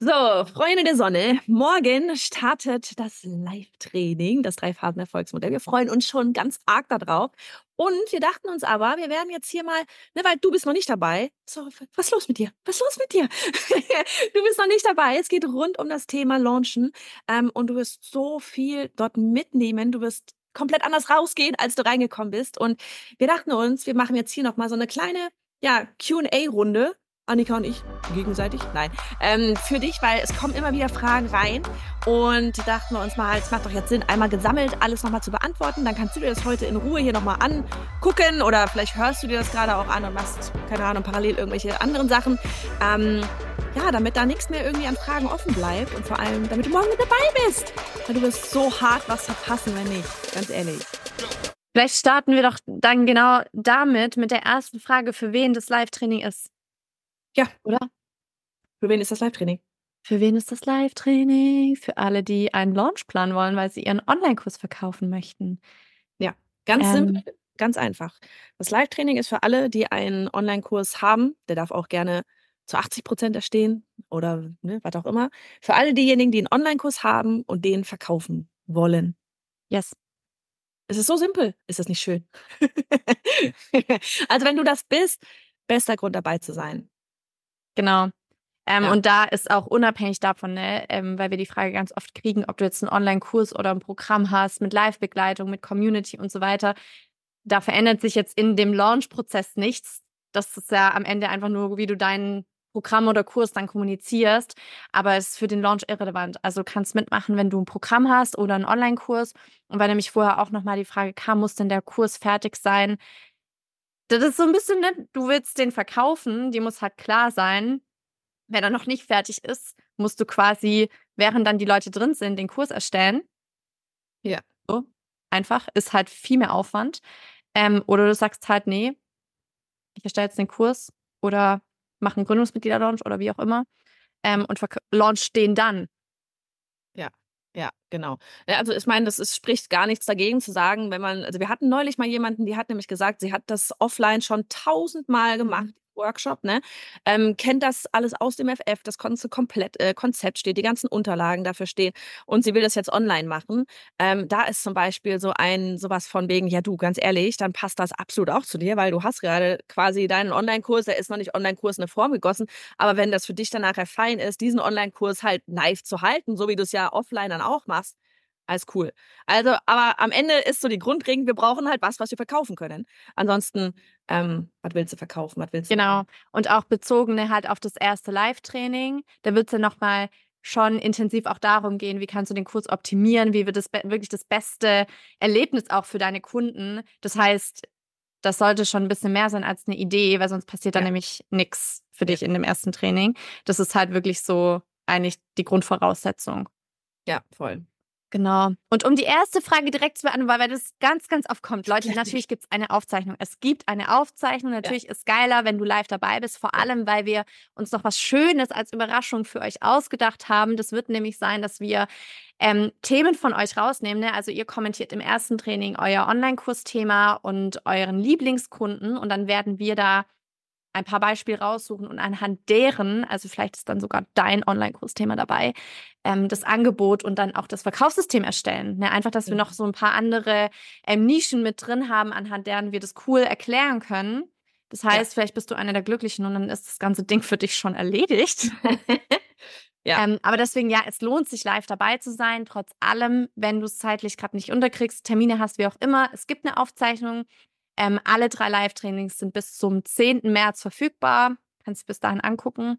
So, Freunde der Sonne, morgen startet das Live-Training, das Drei-Phasen-Erfolgsmodell. Wir freuen uns schon ganz arg darauf. Und wir dachten uns aber, wir werden jetzt hier mal, ne, weil du bist noch nicht dabei. So, was ist los mit dir? Was ist los mit dir? du bist noch nicht dabei. Es geht rund um das Thema Launchen. Ähm, und du wirst so viel dort mitnehmen. Du wirst komplett anders rausgehen, als du reingekommen bist. Und wir dachten uns, wir machen jetzt hier nochmal so eine kleine ja, QA-Runde Annika und ich gegenseitig, nein, ähm, für dich, weil es kommen immer wieder Fragen rein und dachten wir uns mal, es macht doch jetzt Sinn, einmal gesammelt alles nochmal zu beantworten. Dann kannst du dir das heute in Ruhe hier nochmal angucken oder vielleicht hörst du dir das gerade auch an und machst, keine Ahnung, parallel irgendwelche anderen Sachen. Ähm, ja, damit da nichts mehr irgendwie an Fragen offen bleibt und vor allem, damit du morgen mit dabei bist. Weil du wirst so hart was verpassen, wenn nicht, ganz ehrlich. Vielleicht starten wir doch dann genau damit, mit der ersten Frage, für wen das Live-Training ist. Ja, oder? Für wen ist das Live-Training? Für wen ist das Live-Training? Für alle, die einen Launch planen wollen, weil sie ihren Online-Kurs verkaufen möchten. Ja, ganz ähm, simpel, ganz einfach. Das Live-Training ist für alle, die einen Online-Kurs haben. Der darf auch gerne zu 80 Prozent erstehen oder ne, was auch immer. Für alle diejenigen, die einen Online-Kurs haben und den verkaufen wollen. Yes. Es ist so simpel. Ist das nicht schön? also, wenn du das bist, bester Grund dabei zu sein. Genau. Ähm, ja. Und da ist auch unabhängig davon, ne, ähm, weil wir die Frage ganz oft kriegen, ob du jetzt einen Online-Kurs oder ein Programm hast mit Live-Begleitung, mit Community und so weiter. Da verändert sich jetzt in dem Launch-Prozess nichts. Das ist ja am Ende einfach nur, wie du dein Programm oder Kurs dann kommunizierst. Aber es ist für den Launch irrelevant. Also du kannst mitmachen, wenn du ein Programm hast oder einen Online-Kurs. Und weil nämlich vorher auch nochmal die Frage kam, muss denn der Kurs fertig sein? Das ist so ein bisschen, ne, du willst den verkaufen, die muss halt klar sein. Wenn er noch nicht fertig ist, musst du quasi, während dann die Leute drin sind, den Kurs erstellen. Ja. So, einfach, ist halt viel mehr Aufwand. Ähm, oder du sagst halt, nee, ich erstelle jetzt den Kurs oder mache einen Gründungsmitglieder-Launch oder wie auch immer ähm, und launch den dann. Ja. Genau. Also ich meine, das ist, spricht gar nichts dagegen zu sagen, wenn man, also wir hatten neulich mal jemanden, die hat nämlich gesagt, sie hat das offline schon tausendmal gemacht, mhm. Workshop, ne? Ähm, kennt das alles aus dem FF, das ganze komplett, äh, Konzept steht, die ganzen Unterlagen dafür stehen und sie will das jetzt online machen. Ähm, da ist zum Beispiel so ein sowas von wegen, ja du, ganz ehrlich, dann passt das absolut auch zu dir, weil du hast gerade quasi deinen Online-Kurs, der ist noch nicht Online-Kurs in eine Form gegossen, aber wenn das für dich dann nachher fein ist, diesen Online-Kurs halt live zu halten, so wie du es ja offline dann auch machst, alles cool. Also, aber am Ende ist so die Grundregel, wir brauchen halt was, was wir verkaufen können. Ansonsten, ähm, was willst du verkaufen, was willst du? Genau. Und auch bezogene halt auf das erste Live-Training. Da wird es ja nochmal schon intensiv auch darum gehen, wie kannst du den Kurs optimieren, wie wird das wirklich das beste Erlebnis auch für deine Kunden. Das heißt, das sollte schon ein bisschen mehr sein als eine Idee, weil sonst passiert da nämlich nichts für dich in dem ersten Training. Das ist halt wirklich so eigentlich die Grundvoraussetzung. Ja, voll. Genau. Und um die erste Frage direkt zu beantworten, weil das ganz, ganz oft kommt. Leute, natürlich gibt es eine Aufzeichnung. Es gibt eine Aufzeichnung. Natürlich ja. ist geiler, wenn du live dabei bist. Vor allem, weil wir uns noch was Schönes als Überraschung für euch ausgedacht haben. Das wird nämlich sein, dass wir ähm, Themen von euch rausnehmen. Ne? Also ihr kommentiert im ersten Training euer Online-Kursthema und euren Lieblingskunden. Und dann werden wir da ein paar Beispiele raussuchen und anhand deren, also vielleicht ist dann sogar dein Online-Kursthema dabei, ähm, das Angebot und dann auch das Verkaufssystem erstellen. Ne? Einfach, dass wir noch so ein paar andere ähm, Nischen mit drin haben, anhand deren wir das cool erklären können. Das heißt, ja. vielleicht bist du einer der Glücklichen und dann ist das ganze Ding für dich schon erledigt. ja. Ähm, aber deswegen, ja, es lohnt sich live dabei zu sein, trotz allem, wenn du es zeitlich gerade nicht unterkriegst, Termine hast, wie auch immer. Es gibt eine Aufzeichnung, ähm, alle drei Live-Trainings sind bis zum 10. März verfügbar. Kannst du bis dahin angucken.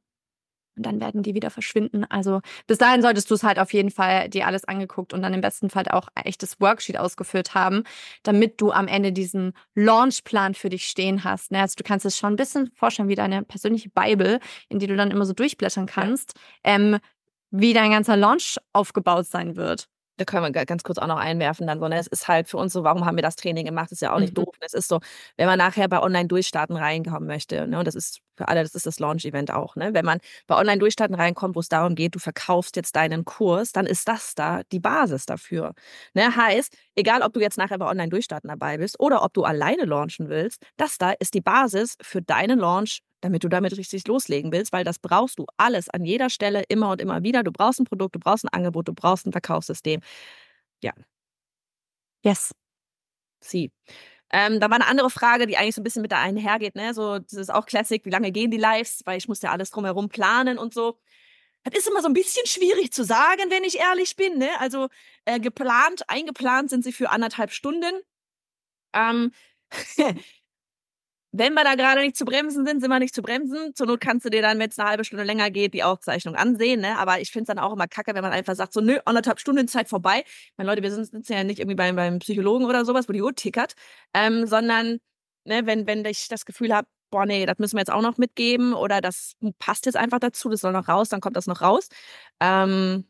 Und dann werden die wieder verschwinden. Also bis dahin solltest du es halt auf jeden Fall dir alles angeguckt und dann im besten Fall auch ein echtes Worksheet ausgeführt haben, damit du am Ende diesen Launchplan für dich stehen hast. Ne? Also du kannst es schon ein bisschen vorstellen wie deine persönliche Bible, in die du dann immer so durchblättern kannst, ja. ähm, wie dein ganzer Launch aufgebaut sein wird da können wir ganz kurz auch noch einwerfen, dann so, ne? es ist halt für uns so, warum haben wir das Training gemacht? Das ist ja auch nicht mhm. doof. Es ist so, wenn man nachher bei Online-Durchstarten reinkommen möchte, ne? und das ist Für alle, das ist das Launch-Event auch. Ne? Wenn man bei Online-Durchstarten reinkommt, wo es darum geht, du verkaufst jetzt deinen Kurs, dann ist das da die Basis dafür. Ne? Heißt, egal ob du jetzt nachher bei Online-Durchstarten dabei bist oder ob du alleine launchen willst, das da ist die Basis für deinen Launch, damit du damit richtig loslegen willst, weil das brauchst du alles an jeder Stelle immer und immer wieder. Du brauchst ein Produkt, du brauchst ein Angebot, du brauchst ein Verkaufssystem. Ja. Yes. Sie. Ähm, da war eine andere Frage, die eigentlich so ein bisschen mit da einhergeht, ne? So, das ist auch Classic, wie lange gehen die Lives? Weil ich muss ja alles drumherum planen und so. Das ist immer so ein bisschen schwierig zu sagen, wenn ich ehrlich bin. Ne? Also äh, geplant, eingeplant sind sie für anderthalb Stunden. Ähm, wenn wir da gerade nicht zu bremsen sind, sind wir nicht zu bremsen. Zur Not kannst du dir dann, wenn es eine halbe Stunde länger geht, die Aufzeichnung ansehen. Ne? Aber ich finde es dann auch immer kacke, wenn man einfach sagt, so, nö, anderthalb Stunden Zeit vorbei. Meine Leute, wir sind, ja nicht irgendwie beim, beim Psychologen oder sowas, wo die Uhr tickert, ähm, sondern ne, wenn, wenn ich das Gefühl habe, boah, nee, das müssen wir jetzt auch noch mitgeben oder das passt jetzt einfach dazu, das soll noch raus, dann kommt das noch raus. Ähm,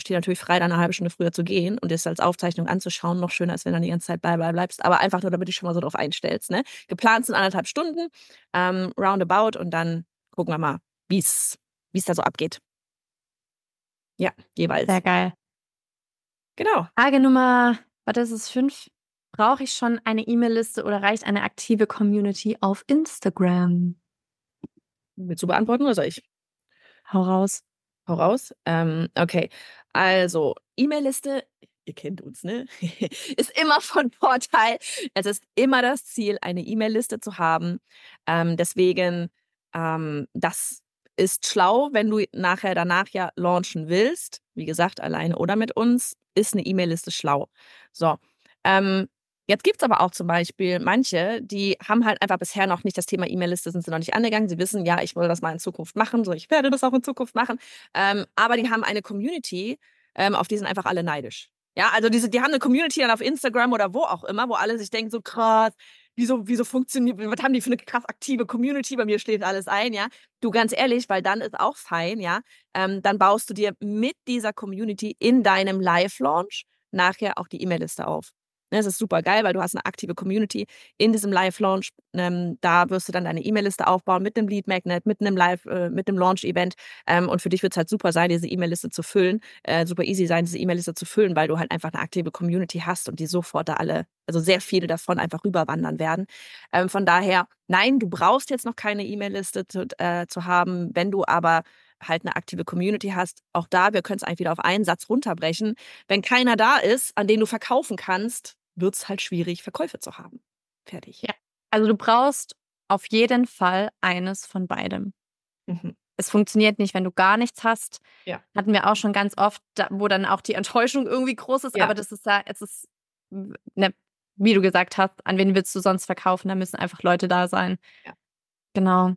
steht natürlich frei, dann eine halbe Stunde früher zu gehen und das als Aufzeichnung anzuschauen. Noch schöner, als wenn du die ganze Zeit bei, bei bleibst. Aber einfach nur, damit du dich schon mal so drauf einstellst. Ne? Geplant sind anderthalb Stunden, ähm, roundabout und dann gucken wir mal, wie es da so abgeht. Ja, jeweils. Sehr geil. Genau. Frage Nummer, was ist es, fünf? Brauche ich schon eine E-Mail-Liste oder reicht eine aktive Community auf Instagram? Willst du beantworten oder soll ich? Hau raus. Raus. Ähm, okay. Also, E-Mail-Liste, ihr kennt uns, ne? ist immer von Vorteil. Es ist immer das Ziel, eine E-Mail-Liste zu haben. Ähm, deswegen, ähm, das ist schlau, wenn du nachher danach ja launchen willst. Wie gesagt, alleine oder mit uns, ist eine E-Mail-Liste schlau. So. Ähm, Jetzt gibt es aber auch zum Beispiel manche, die haben halt einfach bisher noch nicht das Thema E-Mail-Liste, sind sie noch nicht angegangen. Sie wissen, ja, ich will das mal in Zukunft machen, so ich werde das auch in Zukunft machen. Ähm, aber die haben eine Community, ähm, auf die sind einfach alle neidisch. Ja, also diese, die haben eine Community dann auf Instagram oder wo auch immer, wo alle sich denken, so krass, wieso, wieso funktioniert, was haben die für eine krass aktive Community? Bei mir steht alles ein, ja. Du ganz ehrlich, weil dann ist auch fein, ja. Ähm, dann baust du dir mit dieser Community in deinem Live-Launch nachher auch die E-Mail-Liste auf. Ne, es ist super geil, weil du hast eine aktive Community in diesem Live-Launch. Ähm, da wirst du dann deine E-Mail-Liste aufbauen mit einem Lead-Magnet, mit einem Live, äh, mit einem Launch-Event. Ähm, und für dich wird es halt super sein, diese E-Mail-Liste zu füllen, äh, super easy sein, diese E-Mail-Liste zu füllen, weil du halt einfach eine aktive Community hast und die sofort da alle, also sehr viele davon einfach rüberwandern werden. Ähm, von daher, nein, du brauchst jetzt noch keine E-Mail-Liste zu, äh, zu haben. Wenn du aber halt eine aktive Community hast, auch da, wir können es eigentlich wieder auf einen Satz runterbrechen. Wenn keiner da ist, an den du verkaufen kannst, wird es halt schwierig, Verkäufe zu haben. Fertig. Ja. Also du brauchst auf jeden Fall eines von beidem. Mhm. Es funktioniert nicht, wenn du gar nichts hast. Ja. Hatten wir auch schon ganz oft, wo dann auch die Enttäuschung irgendwie groß ist. Ja. Aber das ist ja, es ist, ne, wie du gesagt hast, an wen willst du sonst verkaufen? Da müssen einfach Leute da sein. Ja. Genau.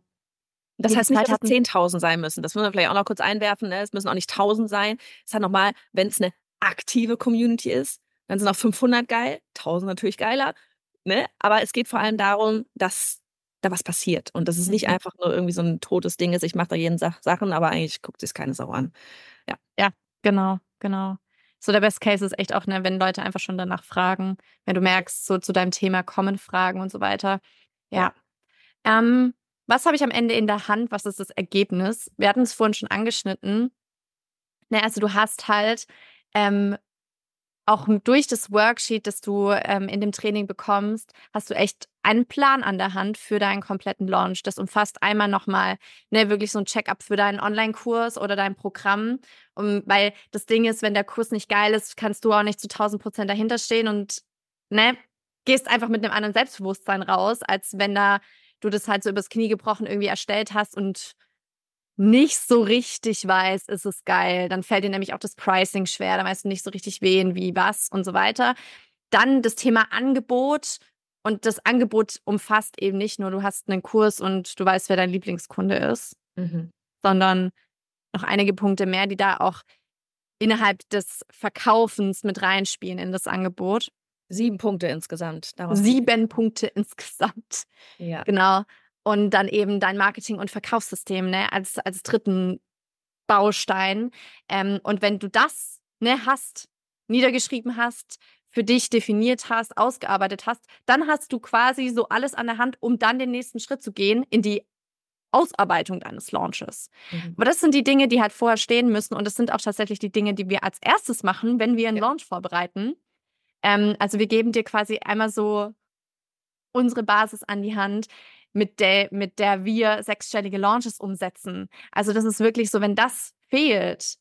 Das die heißt nicht, dass es 10.000 sein müssen. Das müssen wir vielleicht auch noch kurz einwerfen. Ne? Es müssen auch nicht 1.000 sein. Es hat nochmal, wenn es eine aktive Community ist, dann sind auch 500 geil, 1000 natürlich geiler. Ne? Aber es geht vor allem darum, dass da was passiert und dass es nicht mhm. einfach nur irgendwie so ein totes Ding ist. Ich mache da jeden Sa Sachen, aber eigentlich guckt sich keine Sau an. Ja. Ja, genau, genau. So der Best Case ist echt auch, ne, wenn Leute einfach schon danach fragen, wenn du merkst, so zu deinem Thema kommen Fragen und so weiter. Ja. Ähm, was habe ich am Ende in der Hand? Was ist das Ergebnis? Wir hatten es vorhin schon angeschnitten. Ne, also du hast halt ähm, auch durch das Worksheet, das du ähm, in dem Training bekommst, hast du echt einen Plan an der Hand für deinen kompletten Launch. Das umfasst einmal nochmal ne, wirklich so ein Check-up für deinen Online-Kurs oder dein Programm. Um, weil das Ding ist, wenn der Kurs nicht geil ist, kannst du auch nicht zu 1000 Prozent dahinter stehen und ne, gehst einfach mit einem anderen Selbstbewusstsein raus, als wenn da du das halt so übers Knie gebrochen irgendwie erstellt hast und nicht so richtig weiß, ist es geil. Dann fällt dir nämlich auch das Pricing schwer, dann weißt du nicht so richtig wen, wie, was und so weiter. Dann das Thema Angebot. Und das Angebot umfasst eben nicht nur, du hast einen Kurs und du weißt, wer dein Lieblingskunde ist, mhm. sondern noch einige Punkte mehr, die da auch innerhalb des Verkaufens mit reinspielen in das Angebot. Sieben Punkte insgesamt. Daraus Sieben Punkte insgesamt. Ja. Genau und dann eben dein Marketing- und Verkaufssystem ne, als, als dritten Baustein. Ähm, und wenn du das ne, hast, niedergeschrieben hast, für dich definiert hast, ausgearbeitet hast, dann hast du quasi so alles an der Hand, um dann den nächsten Schritt zu gehen in die Ausarbeitung deines Launches. Mhm. Aber das sind die Dinge, die halt vorher stehen müssen und das sind auch tatsächlich die Dinge, die wir als erstes machen, wenn wir einen Ja. Launch vorbereiten. Ähm, also wir geben dir quasi einmal so unsere Basis an die Hand, mit der, mit der wir sechsstellige Launches umsetzen. Also das ist wirklich so, wenn das fehlt,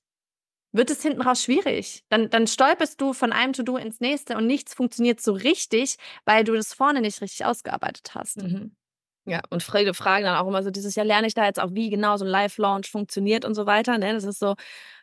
wird es hinten raus schwierig. Dann, dann stolperst du von einem To-Do ins nächste und nichts funktioniert so richtig, weil du das vorne nicht richtig ausgearbeitet hast. Mhm. Ja, und viele fragen dann auch immer so dieses Jahr, lerne ich da jetzt auch, wie genau so ein Live-Launch funktioniert und so weiter. Ne? Das ist so,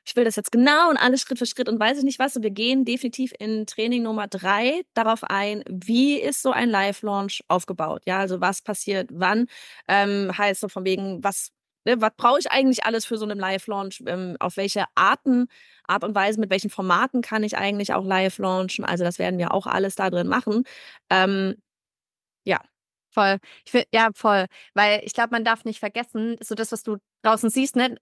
ich will das jetzt genau und alles Schritt für Schritt und weiß ich nicht was. Und wir gehen definitiv in Training Nummer drei darauf ein, wie ist so ein Live-Launch aufgebaut. Ja, also was passiert wann, ähm, heißt so von wegen, was, ne, was brauche ich eigentlich alles für so einen Live-Launch, ähm, auf welche Arten, Art und Weise, mit welchen Formaten kann ich eigentlich auch live launchen. Also das werden wir auch alles da drin machen. Ähm, Voll. Ich find, ja, voll. Weil ich glaube, man darf nicht vergessen, so das, was du draußen siehst, ne?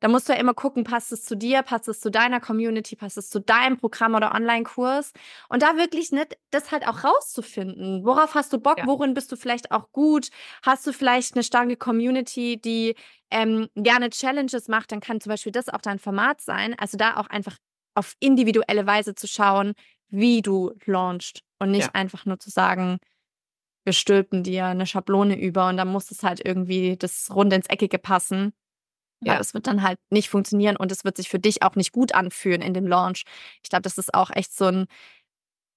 Da musst du ja immer gucken, passt es zu dir, passt es zu deiner Community, passt es zu deinem Programm oder Online-Kurs. Und da wirklich nicht, das halt auch rauszufinden. Worauf hast du Bock? Ja. Worin bist du vielleicht auch gut? Hast du vielleicht eine starke Community, die ähm, gerne Challenges macht? Dann kann zum Beispiel das auch dein Format sein. Also da auch einfach auf individuelle Weise zu schauen, wie du launchst und nicht Ja. einfach nur zu sagen, wir stülpen dir eine Schablone über und dann muss es halt irgendwie das Runde ins Eckige passen. Ja, das wird dann halt nicht funktionieren und es wird sich für dich auch nicht gut anfühlen in dem Launch. Ich glaube, das ist auch echt so ein,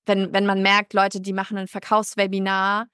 wenn, wenn man merkt, Leute, die machen ein Verkaufswebinar,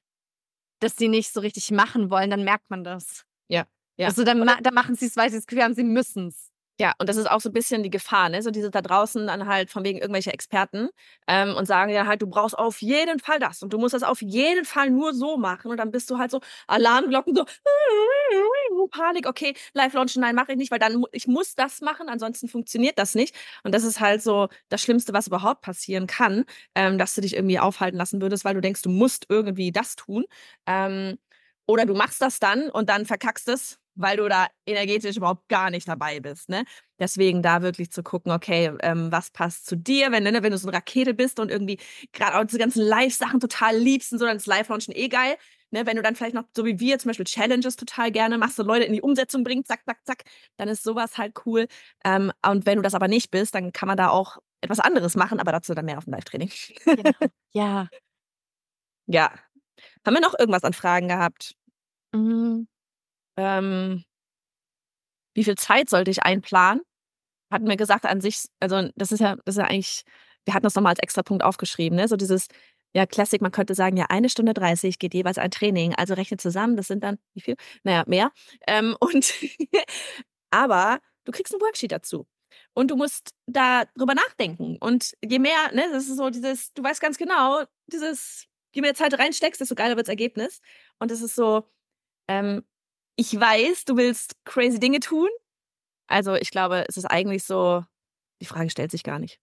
das sie nicht so richtig machen wollen, dann merkt man das. Ja, ja. Also dann, ma dann machen sie es, weil sie Gefühl haben, sie müssen es. Ja, und das ist auch so ein bisschen die Gefahr, ne? So diese da draußen dann halt von wegen irgendwelche Experten ähm, und sagen ja halt, du brauchst auf jeden Fall das und du musst das auf jeden Fall nur so machen. Und dann bist du halt so Alarmglocken so Panik, okay, live launchen, nein, mache ich nicht, weil dann ich muss das machen, ansonsten funktioniert das nicht. Und das ist halt so das Schlimmste, was überhaupt passieren kann, ähm, dass du dich irgendwie aufhalten lassen würdest, weil du denkst, du musst irgendwie das tun ähm, oder du machst das dann und dann verkackst es, weil du da energetisch überhaupt gar nicht dabei bist. Ne? Deswegen da wirklich zu gucken, okay, ähm, was passt zu dir, wenn, ne, wenn du so eine Rakete bist und irgendwie gerade auch diese ganzen Live-Sachen total liebst und so, dann ist Live-Launchen eh geil. Ne, wenn du dann vielleicht noch, so wie wir, zum Beispiel Challenges total gerne machst, so Leute in die Umsetzung bringst, zack, zack, zack, dann ist sowas halt cool. Ähm, und wenn du das aber nicht bist, dann kann man da auch etwas anderes machen, aber dazu dann mehr auf dem Live-Training. Genau. ja. Ja. Haben wir noch irgendwas an Fragen gehabt? Mhm. Ähm, wie viel Zeit sollte ich einplanen? Hatten wir gesagt an sich, also das ist ja, das ist ja eigentlich, wir hatten das nochmal als extra Punkt aufgeschrieben, ne? So dieses, ja, Classic, man könnte sagen, ja, eine Stunde 30 geht jeweils ein Training. Also rechne zusammen, das sind dann, wie viel? Naja, mehr. Ähm, und aber du kriegst ein Worksheet dazu. Und du musst da drüber nachdenken. Und je mehr, ne, das ist so dieses, du weißt ganz genau, dieses, je mehr Zeit reinsteckst, desto geiler wird das Ergebnis. Und es ist so, ähm, ich weiß, du willst crazy Dinge tun. Also ich glaube, es ist eigentlich so, die Frage stellt sich gar nicht.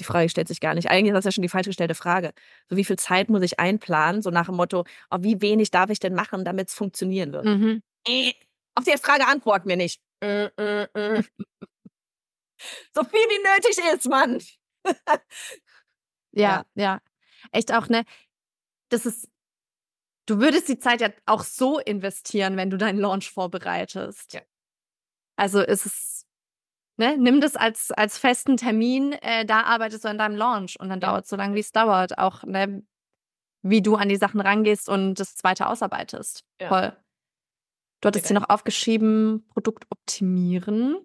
Die Frage stellt sich gar nicht. Eigentlich ist das ja schon die falsch gestellte Frage. So wie viel Zeit muss ich einplanen? So nach dem Motto, oh, wie wenig darf ich denn machen, damit es funktionieren wird? Mhm. Äh, auf die Frage antworten wir nicht. Äh, äh, so viel wie nötig ist, Mann. Ja, ja. Echt auch, ne? Das ist, du würdest die Zeit ja auch so investieren, wenn du deinen Launch vorbereitest. Ja. Also ist es, ne, nimm das als, als festen Termin, äh, da arbeitest du an deinem Launch und dann Ja. dauert es so lange, wie es dauert. Auch, ne, wie du an die Sachen rangehst und das weiter ausarbeitest. Ja. Voll. Du hattest hier noch aufgeschrieben, Produkt optimieren.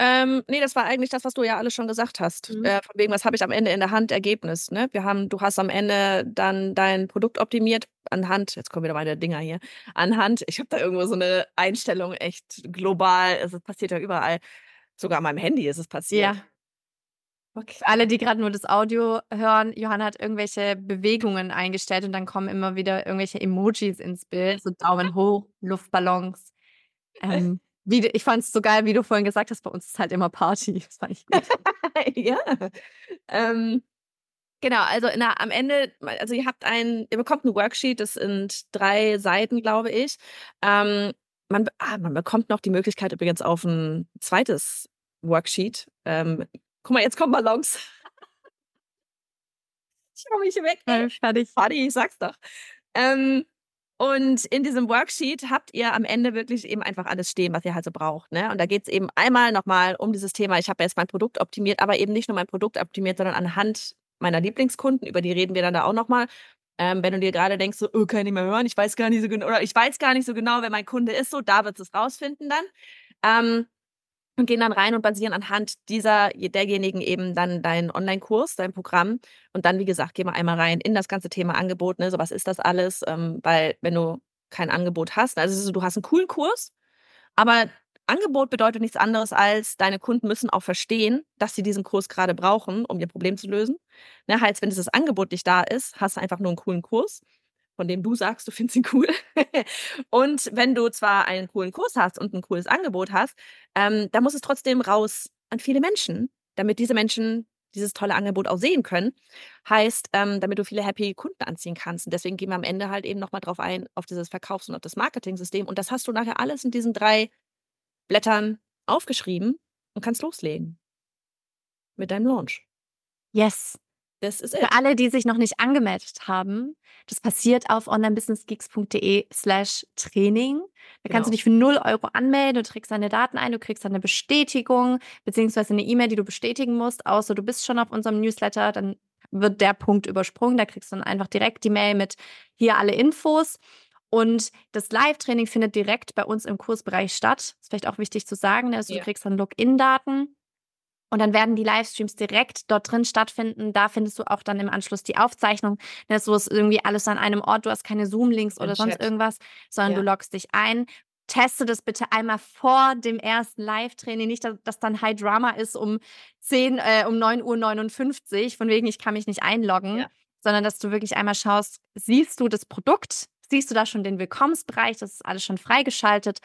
Ähm, nee, das war eigentlich das, was du ja alles schon gesagt hast. Mhm. Äh, von wegen, was habe ich am Ende in der Hand? Ergebnis. Ne? Wir haben, du hast am Ende dann dein Produkt optimiert anhand, jetzt kommen wieder meine Dinger hier, anhand, ich habe da irgendwo so eine Einstellung echt global, es passiert ja überall. Sogar an meinem Handy ist es passiert. Ja. Okay. Alle, die gerade nur das Audio hören, Johanna hat irgendwelche Bewegungen eingestellt und dann kommen immer wieder irgendwelche Emojis ins Bild, so Daumen hoch, Luftballons. Ähm, wie, ich fand es so geil, wie du vorhin gesagt hast, bei uns ist halt immer Party. Das fand ich gut. ja. Ähm, genau, also der, am Ende, also ihr habt ein, ihr bekommt ein Worksheet, das sind drei Seiten, glaube ich. Ähm, man, ah, man bekommt noch die Möglichkeit übrigens auf ein zweites Worksheet. Ähm, guck mal, jetzt kommen Ballons. ich hau mich weg. Äh, Fertig. Party, ich sag's doch. Ähm, Und in diesem Worksheet habt ihr am Ende wirklich eben einfach alles stehen, was ihr halt so braucht. Ne? Und da geht es eben einmal nochmal um dieses Thema, ich habe jetzt mein Produkt optimiert, aber eben nicht nur mein Produkt optimiert, sondern anhand meiner Lieblingskunden, über die reden wir dann da auch nochmal. Ähm, wenn du dir gerade denkst, so, oh, kann ich nicht mehr hören, ich weiß gar nicht so genau, oder ich weiß gar nicht so genau, wer mein Kunde ist, so, da wird es rausfinden dann. Ähm, und gehen dann rein und basieren anhand dieser, derjenigen eben dann deinen Online-Kurs, dein Programm. Und dann, wie gesagt, gehen wir einmal rein in das ganze Thema Angebot. Ne? So, was ist das alles? Ähm, weil, wenn du kein Angebot hast, also du hast einen coolen Kurs, aber Angebot bedeutet nichts anderes als, deine Kunden müssen auch verstehen, dass sie diesen Kurs gerade brauchen, um ihr Problem zu lösen. Ne, heißt, wenn dieses Angebot nicht da ist, hast du einfach nur einen coolen Kurs von dem du sagst, du findest ihn cool. und wenn du zwar einen coolen Kurs hast und ein cooles Angebot hast, ähm, dann muss es trotzdem raus an viele Menschen, damit diese Menschen dieses tolle Angebot auch sehen können. Heißt, ähm, damit du viele happy Kunden anziehen kannst. Und deswegen gehen wir am Ende halt eben nochmal drauf ein, auf dieses Verkaufs- und auf das Marketing-System. Und das hast du nachher alles in diesen drei Blättern aufgeschrieben und kannst loslegen. Mit deinem Launch. Yes. Das ist Für alle, die sich noch nicht angemeldet haben, das passiert auf onlinebusinessgeeks.de slash Training. Da genau. kannst du genau. dich für 0 Euro anmelden, du trägst deine Daten ein, du kriegst eine Bestätigung, beziehungsweise eine E-Mail, die du bestätigen musst, außer du bist schon auf unserem Newsletter, dann wird der Punkt übersprungen. Da kriegst du dann einfach direkt die Mail mit hier alle Infos. Und das Live-Training findet direkt bei uns im Kursbereich statt. Das ist vielleicht auch wichtig zu sagen. Ne? Also ja. du kriegst dann Login-Daten und dann werden die Livestreams direkt dort drin stattfinden. Da findest du auch dann im Anschluss die Aufzeichnung. Das ne, ist irgendwie alles an einem Ort. Du hast keine Zoom-Links oder sonst irgendwas, sondern ja. du loggst dich ein. Teste das bitte einmal vor dem ersten Live-Training. Nicht, dass das dann High Drama ist um 10, äh, um 9.59 Uhr, von wegen, ich kann mich nicht einloggen, ja. sondern dass du wirklich einmal schaust, siehst du das Produkt? Siehst du da schon den Willkommensbereich, das ist alles schon freigeschaltet.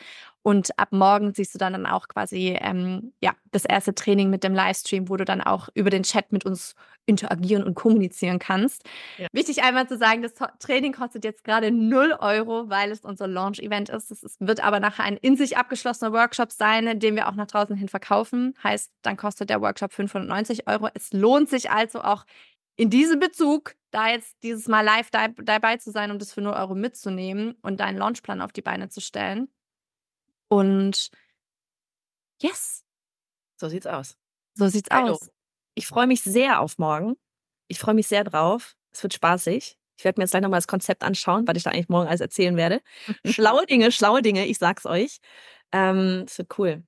Und ab morgen siehst du dann, dann auch quasi ähm, ja, das erste Training mit dem Livestream, wo du dann auch über den Chat mit uns interagieren und kommunizieren kannst. Ja. Wichtig einmal zu sagen, das Training kostet jetzt gerade 0 Euro, weil es unser Launch-Event ist. Es wird aber nachher ein in sich abgeschlossener Workshop sein, den wir auch nach draußen hin verkaufen. Heißt, dann kostet der Workshop 590 Euro. Es lohnt sich also auch in diesem Bezug, da jetzt dieses Mal live dabei zu sein, um das für 0 Euro mitzunehmen und deinen Launchplan auf die Beine zu stellen. Und yes. So sieht's aus. So sieht's also, aus. Ich freue mich sehr auf morgen. Ich freue mich sehr drauf. Es wird spaßig. Ich werde mir jetzt gleich nochmal das Konzept anschauen, was ich da eigentlich morgen alles erzählen werde. schlaue Dinge, schlaue Dinge, ich sag's euch. Ähm, es wird cool.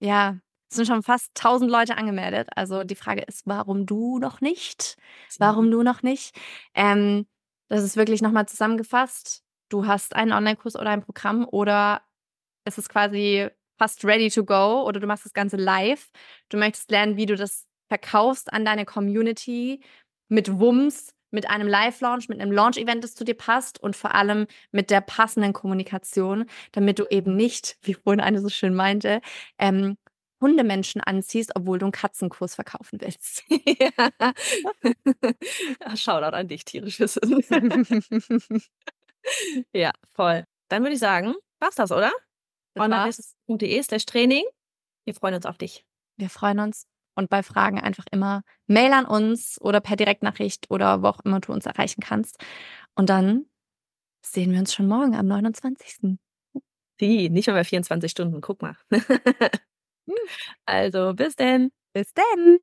Ja, sind schon fast 1000 Leute angemeldet. Also die Frage ist, warum du noch nicht? Warum du noch nicht? Ähm, das ist wirklich nochmal zusammengefasst. Du hast einen Online-Kurs oder ein Programm oder es ist quasi fast ready to go oder du machst das Ganze live. Du möchtest lernen, wie du das verkaufst an deine Community mit Wumms, mit einem Live-Launch, mit einem Launch-Event, das zu dir passt und vor allem mit der passenden Kommunikation, damit du eben nicht, wie vorhin eine so schön meinte, ähm, Hundemenschen anziehst, obwohl du einen Katzenkurs verkaufen willst. ja. Shoutout an dich, tierisches. ja, voll. Dann würde ich sagen, war's das, oder? online.de slash Training. Wir freuen uns auf dich. Wir freuen uns. Und bei Fragen einfach immer Mail an uns oder per Direktnachricht oder wo auch immer du uns erreichen kannst. Und dann sehen wir uns schon morgen am 29. Die, nicht mehr 24 Stunden. Guck mal. Also, bis denn. Bis denn.